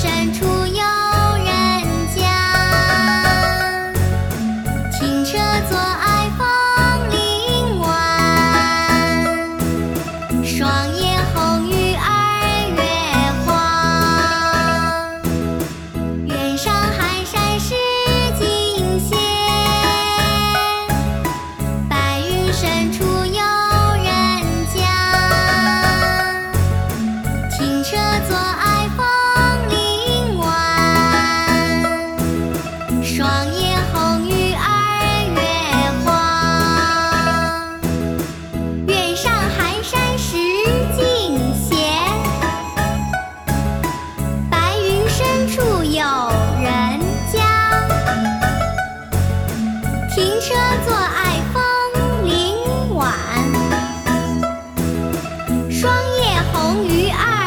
深处有人家，停车坐爱枫林晚，霜叶红于二月花。远上寒山石径斜，白云深处。车坐爱枫林晚，霜叶红于二。